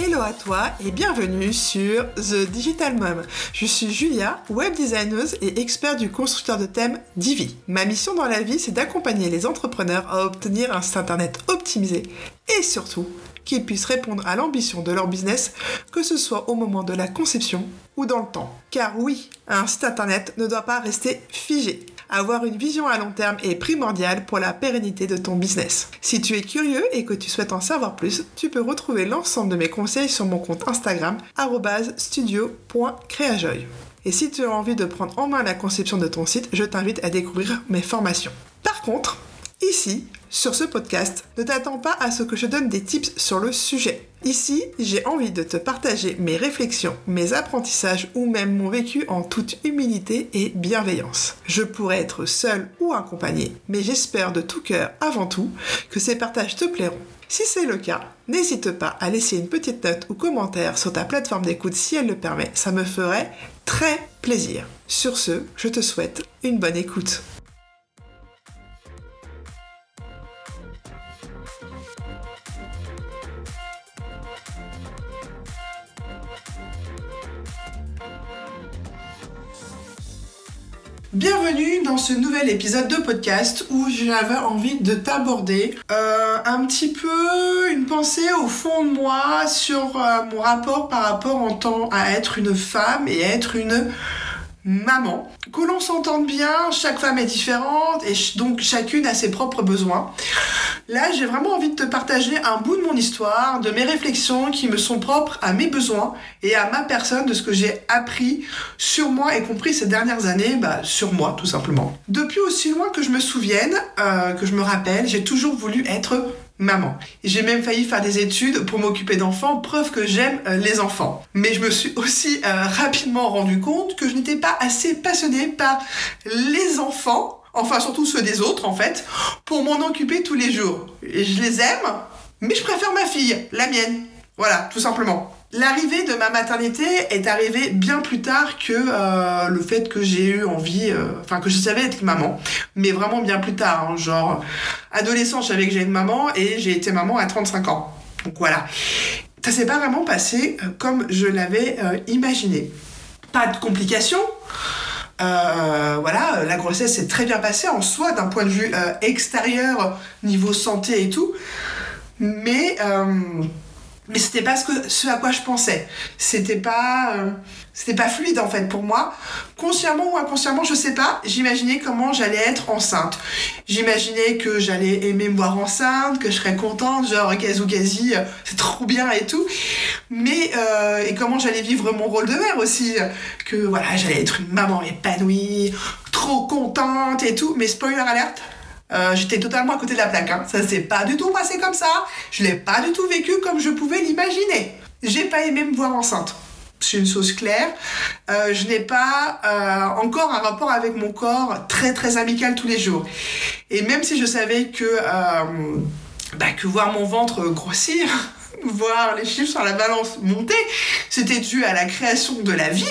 Hello à toi et bienvenue sur The Digital Mom. Je suis Julia, web designeuse et expert du constructeur de thèmes Divi. Ma mission dans la vie, c'est d'accompagner les entrepreneurs à obtenir un site internet optimisé et surtout qu'ils puissent répondre à l'ambition de leur business, que ce soit au moment de la conception ou dans le temps. Car oui, un site internet ne doit pas rester figé. Avoir une vision à long terme est primordial pour la pérennité de ton business. Si tu es curieux et que tu souhaites en savoir plus, tu peux retrouver l'ensemble de mes conseils sur mon compte Instagram studio.créajoy. Et si tu as envie de prendre en main la conception de ton site, je t'invite à découvrir mes formations. Par contre, ici, sur ce podcast, ne t'attends pas à ce que je donne des tips sur le sujet. Ici, j'ai envie de te partager mes réflexions, mes apprentissages ou même mon vécu en toute humilité et bienveillance. Je pourrais être seule ou accompagnée, mais j'espère de tout cœur avant tout que ces partages te plairont. Si c'est le cas, n'hésite pas à laisser une petite note ou commentaire sur ta plateforme d'écoute si elle le permet, ça me ferait très plaisir. Sur ce, je te souhaite une bonne écoute. Bienvenue dans ce nouvel épisode de podcast où j'avais envie de t'aborder euh, un petit peu une pensée au fond de moi sur euh, mon rapport par rapport en temps à être une femme et être une maman. Que l'on s'entende bien, chaque femme est différente et donc chacune a ses propres besoins. Là, j'ai vraiment envie de te partager un bout de mon histoire, de mes réflexions qui me sont propres à mes besoins et à ma personne, de ce que j'ai appris sur moi et compris ces dernières années, bah, sur moi tout simplement. Depuis aussi loin que je me souvienne, euh, que je me rappelle, j'ai toujours voulu être maman. J'ai même failli faire des études pour m'occuper d'enfants, preuve que j'aime euh, les enfants. Mais je me suis aussi euh, rapidement rendu compte que je n'étais pas assez passionnée par les enfants, enfin surtout ceux des autres en fait, pour m'en occuper tous les jours. Je les aime, mais je préfère ma fille, la mienne. Voilà, tout simplement. L'arrivée de ma maternité est arrivée bien plus tard que euh, le fait que j'ai eu envie, euh, enfin que je savais être maman, mais vraiment bien plus tard, hein, genre adolescent, je savais que j'ai une maman et j'ai été maman à 35 ans. Donc voilà. Ça s'est pas vraiment passé euh, comme je l'avais imaginé. Pas de complications. voilà, la grossesse s'est très bien passée en soi d'un point de vue extérieur, niveau santé et tout. Mais mais c'était pas ce, que, ce à quoi je pensais. C'était pas, euh, c'était pas fluide en fait pour moi. Consciemment ou inconsciemment, je sais pas. J'imaginais comment j'allais être enceinte. J'imaginais que j'allais aimer me voir enceinte, que je serais contente, genre quasi, euh, c'est trop bien et tout. Mais euh, et comment j'allais vivre mon rôle de mère aussi, que voilà, j'allais être une maman épanouie, trop contente et tout. Mais spoiler alerte, euh, j'étais totalement à côté de la plaque. Hein. Ça s'est pas du tout passé comme ça. Je l'ai pas du tout vécu comme je pouvais l'imaginer. J'ai pas aimé me voir enceinte. C'est une chose claire. Euh, je n'ai pas euh, encore un rapport avec mon corps très très amical tous les jours. Et même si je savais que, bah, que voir mon ventre grossir, voir les chiffres sur la balance monter, c'était dû à la création de la vie.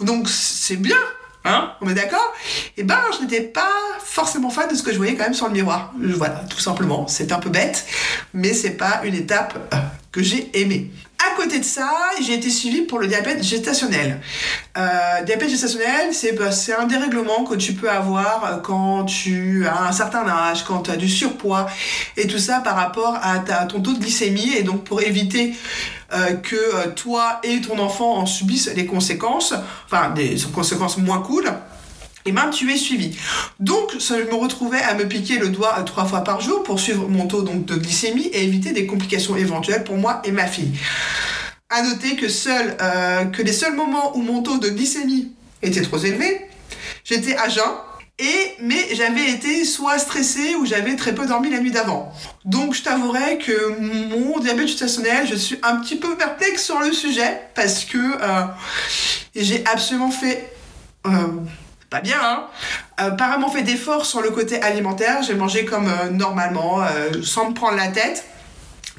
Donc c'est bien, Hein On est d'accord? Eh ben, je n'étais pas forcément fan de ce que je voyais quand même sur le miroir. Voilà, tout simplement. C'est un peu bête, mais c'est pas une étape euh, que j'ai aimée. Côté de ça, j'ai été suivie pour le diabète gestationnel. Euh, diabète gestationnel, bah, c'est un dérèglement que tu peux avoir euh, quand tu as un certain âge, quand tu as du surpoids et tout ça par rapport à ton taux de glycémie. Et donc pour éviter euh, que toi et ton enfant en subissent les conséquences, enfin des conséquences moins cool, et ben tu es suivi. Donc je me retrouvais à me piquer le doigt euh, trois fois par jour pour suivre mon taux donc, de glycémie et éviter des complications éventuelles pour moi et ma fille. À noter que, seul, euh, que les seuls moments où mon taux de glycémie était trop élevé, j'étais à jeun, et, mais j'avais été soit stressée ou j'avais très peu dormi la nuit d'avant. Donc je t'avouerai que mon diabète gestationnel, je suis un petit peu perplexe sur le sujet parce que euh, j'ai absolument fait pas bien, hein euh, Pas vraiment fait d'efforts sur le côté alimentaire. J'ai mangé comme euh, normalement, euh, sans me prendre la tête.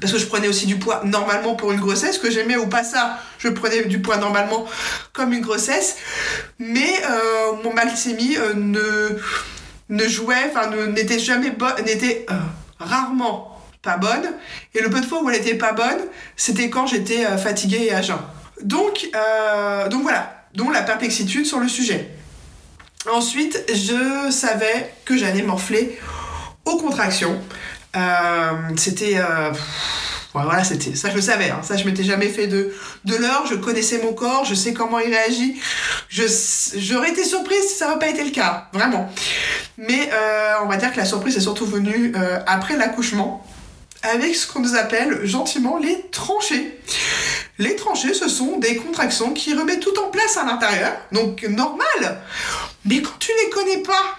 Parce que je prenais aussi du poids normalement pour une grossesse, que j'aimais ou pas ça, je prenais du poids normalement comme une grossesse. Mais mon malcémie ne, ne jouait, enfin n'était jamais bonne, n'était rarement pas bonne. Et le peu de fois où elle était pas bonne, c'était quand j'étais euh, fatiguée et à jeun. Donc, euh, donc voilà, donc la perplexitude sur le sujet. Ensuite, je savais que j'allais m'enfler aux contractions. Euh, c'était voilà, c'était ça, je le savais. Hein. Ça, je m'étais jamais fait de, de l'heure. Je connaissais mon corps, je sais comment il réagit. Je, j'aurais été surprise si ça n'avait pas été le cas, vraiment. Mais euh, on va dire que la surprise est surtout venue euh, après l'accouchement, avec ce qu'on nous appelle gentiment les tranchées. Les tranchées, ce sont des contractions qui remettent tout en place à l'intérieur, donc normal. Mais quand tu les connais pas,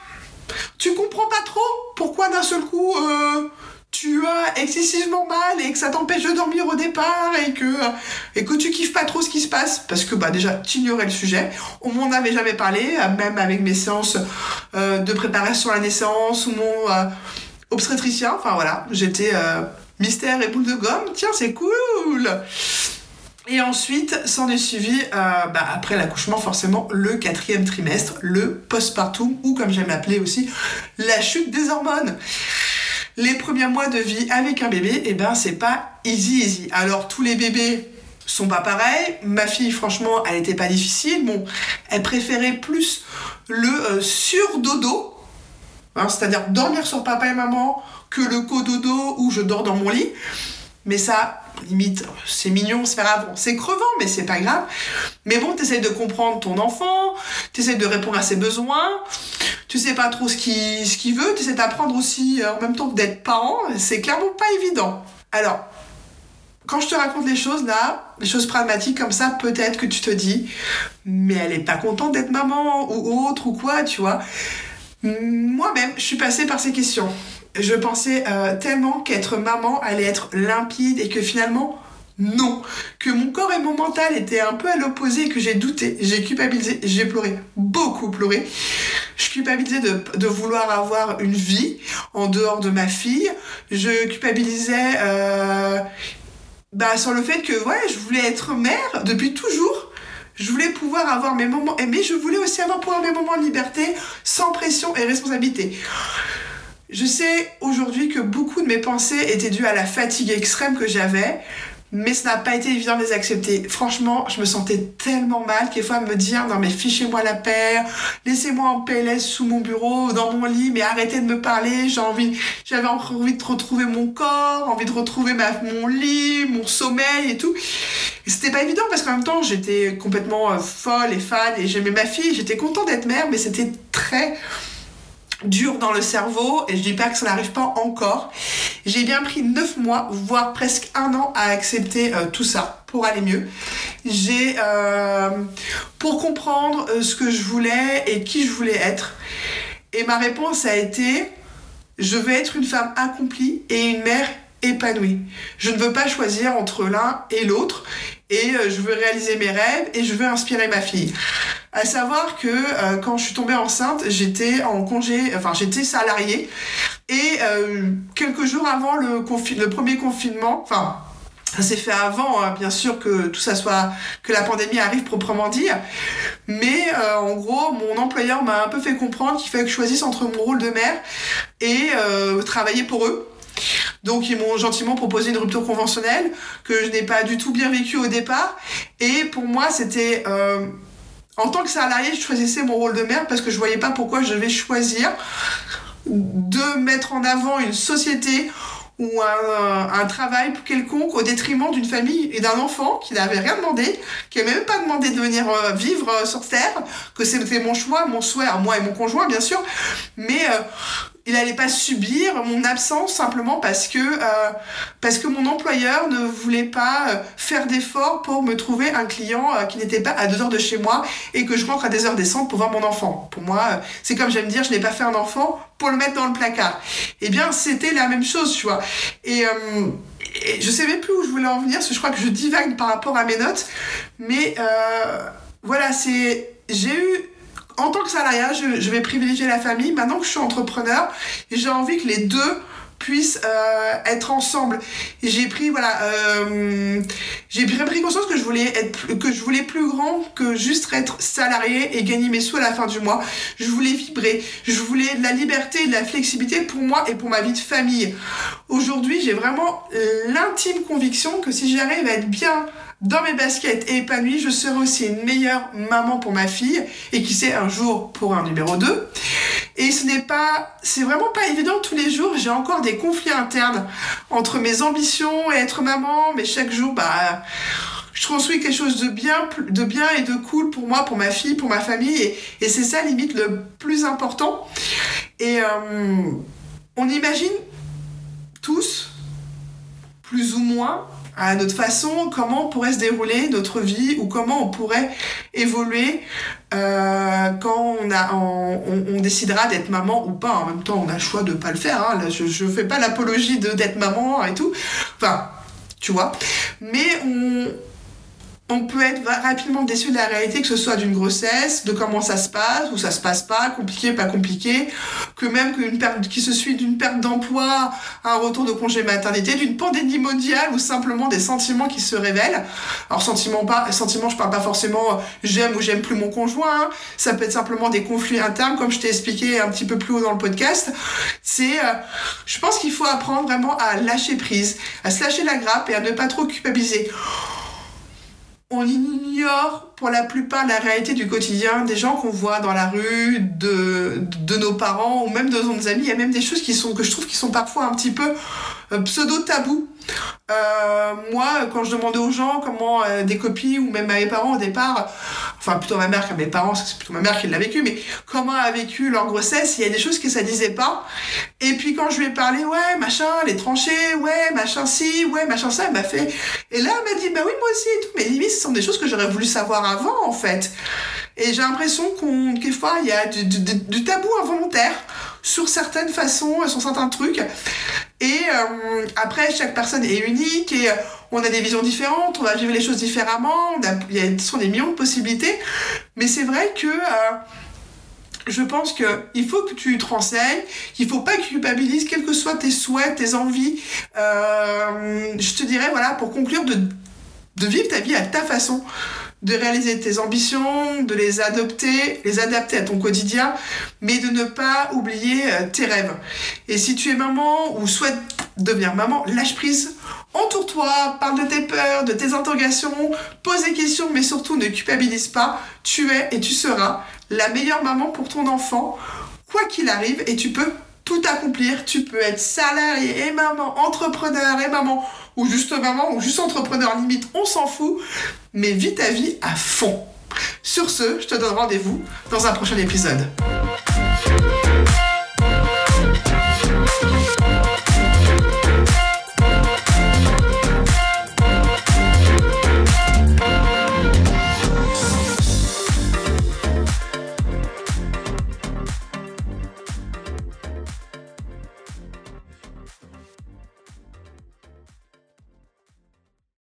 tu comprends pas trop pourquoi d'un seul coup. Euh, tu as excessivement mal et que ça t'empêche de dormir au départ et que, tu kiffes pas trop ce qui se passe? Parce que bah déjà tu ignorais le sujet, on m'en avait jamais parlé, même avec mes séances euh, de préparation à la naissance ou mon euh, obstétricien, enfin voilà, j'étais euh, mystère et boule de gomme, tiens c'est cool et ensuite, s'en est suivi, bah, après l'accouchement, forcément, le quatrième trimestre, le postpartum, ou comme j'aime l'appeler aussi, la chute des hormones les premiers mois de vie avec un bébé, eh ben c'est pas easy easy. Alors tous les bébés sont pas pareils. Ma fille, franchement, elle était pas difficile. Bon, elle préférait plus le euh, sur-dodo, hein, c'est-à-dire dormir sur papa et maman, que le co-dodo où je dors dans mon lit. Mais ça, limite, c'est mignon, c'est grave. C'est crevant, mais c'est pas grave. Mais bon, t'essayes de comprendre ton enfant, t'essayes de répondre à ses besoins, tu sais pas trop ce qu'il ce qu'il veut, d'apprendre aussi euh, en même temps que d'être parent. C'est clairement pas évident. Alors, quand je te raconte les choses là, les choses pragmatiques comme ça, peut-être que tu te dis, mais elle est pas contente d'être maman ou autre ou quoi, tu vois. Moi-même, je suis passée par ces questions je pensais euh, tellement qu'être maman allait être limpide et que finalement, non. Que mon corps et mon mental étaient un peu à l'opposé et que j'ai douté, j'ai culpabilisé, j'ai pleuré, beaucoup pleuré. Je culpabilisais de, vouloir avoir une vie en dehors de ma fille. Je culpabilisais euh, bah, sur le fait que ouais, je voulais être mère depuis toujours. Je voulais pouvoir avoir mes moments, mais je voulais aussi avoir pouvoir mes moments de liberté sans pression et responsabilité. Je sais aujourd'hui que beaucoup de mes pensées étaient dues à la fatigue extrême que j'avais, mais ce n'a pas été évident de les accepter. Franchement, je me sentais tellement mal qu'il fois me dire non mais fichez-moi la paix, laissez-moi en PLS sous mon bureau, dans mon lit, mais arrêtez de me parler, j'ai envie, j'avais envie de retrouver mon corps, envie de retrouver mon lit, mon sommeil et tout. C'était pas évident parce qu'en même temps j'étais complètement euh, folle et fan et j'aimais ma fille, j'étais contente d'être mère, mais c'était très dur dans le cerveau et je dis pas que ça n'arrive pas encore. J'ai bien pris 9 mois, voire presque un an à accepter euh, tout ça pour aller mieux. J'ai euh, pour comprendre euh, ce que je voulais et qui je voulais être. Et ma réponse a été je veux être une femme accomplie et une mère épanouie. Je ne veux pas choisir entre l'un et l'autre et je veux réaliser mes rêves et je veux inspirer ma fille. À savoir que euh, quand je suis tombée enceinte, j'étais en congé, enfin j'étais salariée. Et euh, quelques jours avant le, premier confinement, enfin ça s'est fait avant, hein, bien sûr, que tout ça soit, que la pandémie arrive proprement dit. Mais euh, en gros, mon employeur m'a un peu fait comprendre qu'il fallait que je choisisse entre mon rôle de mère et travailler pour eux. Donc ils m'ont gentiment proposé une rupture conventionnelle que je n'ai pas du tout bien vécue au départ. Et pour moi, c'était en tant que salarié, je choisissais mon rôle de mère parce que je voyais pas pourquoi je devais choisir de mettre en avant une société ou un, travail quelconque au détriment d'une famille et d'un enfant qui n'avait rien demandé, qui n'a même pas demandé de venir euh, vivre euh, sur Terre, que c'était mon choix, mon souhait, à moi et mon conjoint bien sûr, mais euh, il n'allait pas subir mon absence simplement parce que, euh, parce que mon employeur ne voulait pas euh, faire d'efforts pour me trouver un client euh, qui n'était pas à deux heures de chez moi et que je rentre à des heures décentes pour voir mon enfant. Pour moi, c'est comme j'aime dire, je n'ai pas fait un enfant pour le mettre dans le placard. Eh bien, c'était la même chose, tu vois. Et, et je sais même plus où je voulais en venir, parce que je crois que je divague par rapport à mes notes. Mais voilà, c'est... J'ai eu en tant que salariat, je, vais privilégier la famille. Maintenant que je suis entrepreneur, j'ai envie que les deux puissent euh, être ensemble. J'ai pris, voilà, euh, j'ai pris conscience que je voulais être que je voulais plus grand que juste être salarié et gagner mes sous à la fin du mois. Je voulais vibrer, je voulais de la liberté et de la flexibilité pour moi et pour ma vie de famille. Aujourd'hui, j'ai vraiment l'intime conviction que si j'arrive à être bien dans mes baskets et épanouie, je serai aussi une meilleure maman pour ma fille et qui sait un jour pour un numéro 2. Et ce n'est pas, c'est vraiment pas évident tous les jours. J'ai encore des conflits internes entre mes ambitions et être maman, mais chaque jour, bah, je construis quelque chose de bien, de bien et de cool pour moi, pour ma fille, pour ma famille. Et, c'est ça, limite, le plus important. Et euh, on imagine tous, plus ou moins, à notre façon, comment pourrait se dérouler notre vie ou comment on pourrait évoluer euh, quand on, a, on, décidera d'être maman ou pas. En même temps, on a le choix de pas le faire. Hein. je ne fais pas l'apologie d'être maman et tout. Enfin, tu vois. Mais on, on peut être rapidement déçu de la réalité, que ce soit d'une grossesse, de comment ça se passe, ou ça se passe pas, compliqué, pas compliqué, que même qu'une perte, qui se suit d'une perte d'emploi, un retour de congé maternité, d'une pandémie mondiale, ou simplement des sentiments qui se révèlent. Alors sentiments pas, sentiments, je parle pas forcément euh, j'aime ou j'aime plus mon conjoint. Hein. Ça peut être simplement des conflits internes, comme je t'ai expliqué un petit peu plus haut dans le podcast. C'est, euh, je pense qu'il faut apprendre vraiment à lâcher prise, à se lâcher la grappe et à ne pas trop culpabiliser on ignore pour la plupart la réalité du quotidien des gens qu'on voit dans la rue, de, de nos parents ou même de nos amis. Il y a même des choses qui sont, que je trouve qui sont parfois un petit peu euh, pseudo-tabou. Euh, moi, quand je demandais aux gens comment euh, des copines ou même à mes parents au départ, enfin plutôt ma mère qu'à mes parents, c'est plutôt ma mère qui l'a vécu, mais comment a vécu leur grossesse, il y a des choses que ça disait pas. Et puis quand je lui ai parlé, ouais, machin, les tranchées, ouais, machin si, ouais, machin ça, elle m'a fait. Et là, elle m'a dit, bah oui, moi aussi et tout. Mais limite, ce sont des choses que j'aurais voulu savoir avant, en fait. Et j'ai l'impression qu'on, fois, il y a du tabou involontaire sur certaines façons, sur certains trucs. Et euh, après, chaque personne est unique et euh, on a des visions différentes, on va vivre les choses différemment, il y a sont des millions de possibilités. Mais c'est vrai que euh, je pense qu'il faut que tu te renseignes, qu'il faut pas que tu culpabilises, quels que soient tes souhaits, tes envies. je te dirais, voilà, pour conclure, de vivre ta vie à ta façon de réaliser tes ambitions, de les adopter, les adapter à ton quotidien, mais de ne pas oublier euh, tes rêves. Et si tu es maman ou souhaites devenir maman, lâche prise, entoure-toi, parle de tes peurs, de tes interrogations, pose des questions, mais surtout ne culpabilise pas. Tu es et tu seras la meilleure maman pour ton enfant, quoi qu'il arrive, et tu peux tout accomplir. Tu peux être salarié et maman, entrepreneur et maman, ou juste maman, ou juste entrepreneur limite, on s'en fout, mais vis ta vie à fond. Sur ce, je te donne rendez-vous dans un prochain épisode.